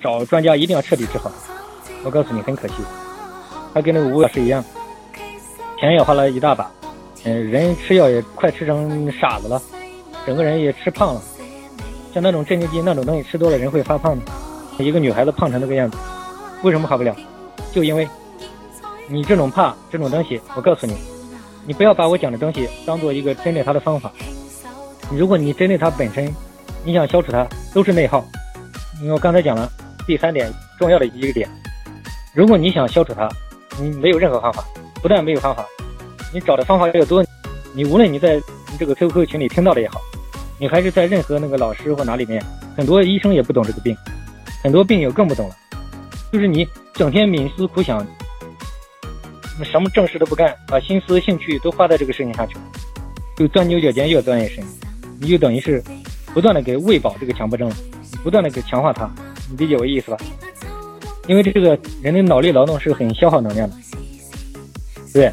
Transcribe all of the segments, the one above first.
找专家一定要彻底治好。我告诉你，很可惜，他跟那个吴老师一样，钱也花了一大把，嗯，人吃药也快吃成傻子了，整个人也吃胖了。像那种镇静剂那种东西吃多了，人会发胖的。一个女孩子胖成那个样子，为什么好不了？就因为你这种怕这种东西，我告诉你，你不要把我讲的东西当做一个针对他的方法。如果你针对他本身，你想消除它，都是内耗。因为我刚才讲了第三点重要的一个点，如果你想消除它，你没有任何方法，不但没有方法，你找的方法越多，你无论你在这个 QQ 群里听到的也好，你还是在任何那个老师或哪里面，很多医生也不懂这个病，很多病友更不懂了，就是你整天冥思苦想，什么正事都不干，把心思兴趣都花在这个事情上去了，就钻牛角尖，越钻越深。你就等于是不断的给喂饱这个强迫症，不断的给强化它，你理解我意思吧？因为这个人的脑力劳动是很消耗能量的，对，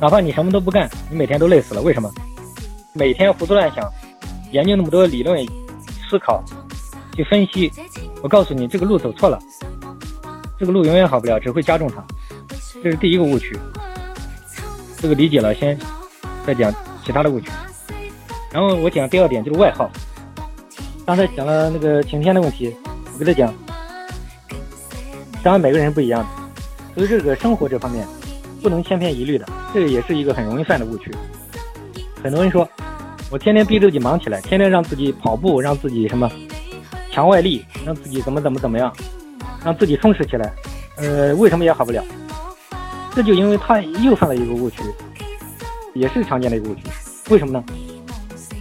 哪怕你什么都不干，你每天都累死了，为什么？每天胡思乱想，研究那么多理论，思考，去分析，我告诉你，这个路走错了，这个路永远好不了，只会加重它，这是第一个误区。这个理解了，先再讲其他的误区。然后我讲第二点就是外号。刚才讲了那个晴天的问题，我跟他讲，当然每个人不一样的，所以这个生活这方面不能千篇一律的，这个也是一个很容易犯的误区。很多人说，我天天逼自己忙起来，天天让自己跑步，让自己什么强外力，让自己怎么怎么怎么样，让自己充实起来，呃，为什么也好不了？这就因为他又犯了一个误区，也是常见的一个误区。为什么呢？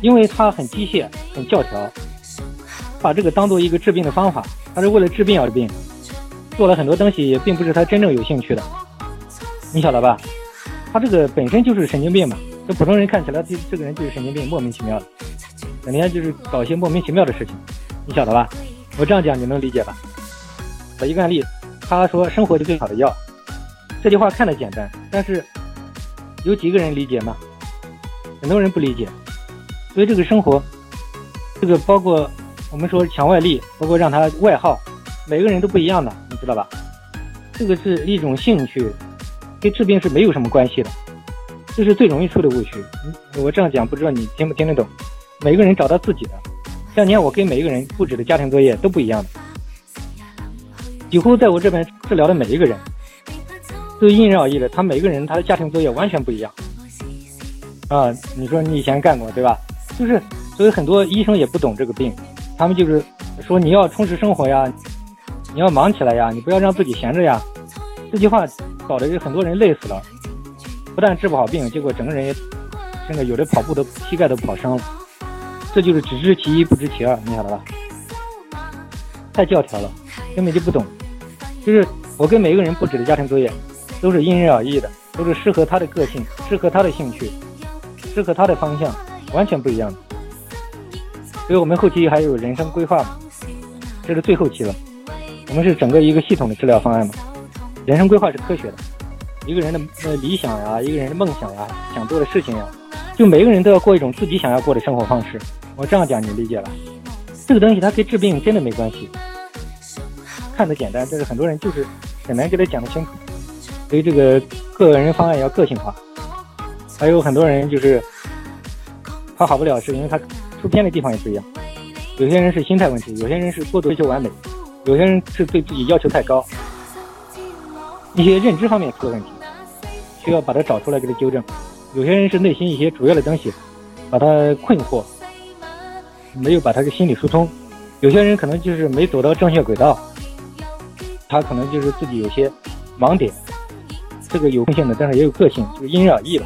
因为他很机械、很教条，把这个当做一个治病的方法，他是为了治病而病，做了很多东西也并不是他真正有兴趣的，你晓得吧？他这个本身就是神经病嘛，这普通人看起来这这个人就是神经病，莫名其妙的，整天就是搞些莫名其妙的事情，你晓得吧？我这样讲你能理解吧？我一个案例，他说生活是最好的药，这句话看着简单，但是有几个人理解吗？很多人不理解。所以这个生活，这个包括我们说强外力，包括让他外耗，每个人都不一样的，你知道吧？这个是一种兴趣，跟治病是没有什么关系的，这是最容易出的误区。我这样讲，不知道你听不听得懂？每个人找到自己的，像你看，我跟每一个人布置的家庭作业都不一样的，几乎在我这边治疗的每一个人，都因人而异的，他每个人他的家庭作业完全不一样。啊，你说你以前干过对吧？就是，所以很多医生也不懂这个病，他们就是说你要充实生活呀，你要忙起来呀，你不要让自己闲着呀。这句话搞得就很多人累死了，不但治不好病，结果整个人也，真的有的跑步都膝盖都跑伤了。这就是只知其一不知其二，你晓得吧？太教条了，根本就不懂。就是我跟每一个人布置的家庭作业，都是因人而异的，都是适合他的个性，适合他的兴趣，适合他的方向。完全不一样的，所以我们后期还有人生规划嘛，这是最后期了。我们是整个一个系统的治疗方案嘛。人生规划是科学的，一个人的呃理想呀，一个人的梦想呀，想做的事情呀，就每个人都要过一种自己想要过的生活方式。我这样讲你理解了？这个东西它跟治病真的没关系，看得简单，但是很多人就是很难给他讲得清楚。所以这个个人方案要个性化，还有很多人就是。他好不了，是因为他出偏的地方也不一样。有些人是心态问题，有些人是过度追求完美，有些人是对自己要求太高，一些认知方面出了问题，需要把它找出来给他纠正。有些人是内心一些主要的东西把他困惑，没有把他的心理疏通。有些人可能就是没走到正确轨道，他可能就是自己有些盲点，这个有共性的，但是也有个性，就是因人而异了。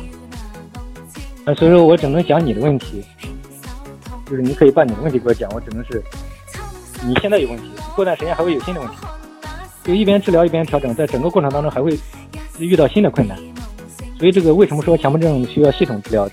那所以说我只能讲你的问题，就是你可以把你的问题给我讲，我只能是你现在有问题，过段时间还会有新的问题，就一边治疗一边调整，在整个过程当中还会遇到新的困难，所以这个为什么说强迫症需要系统治疗？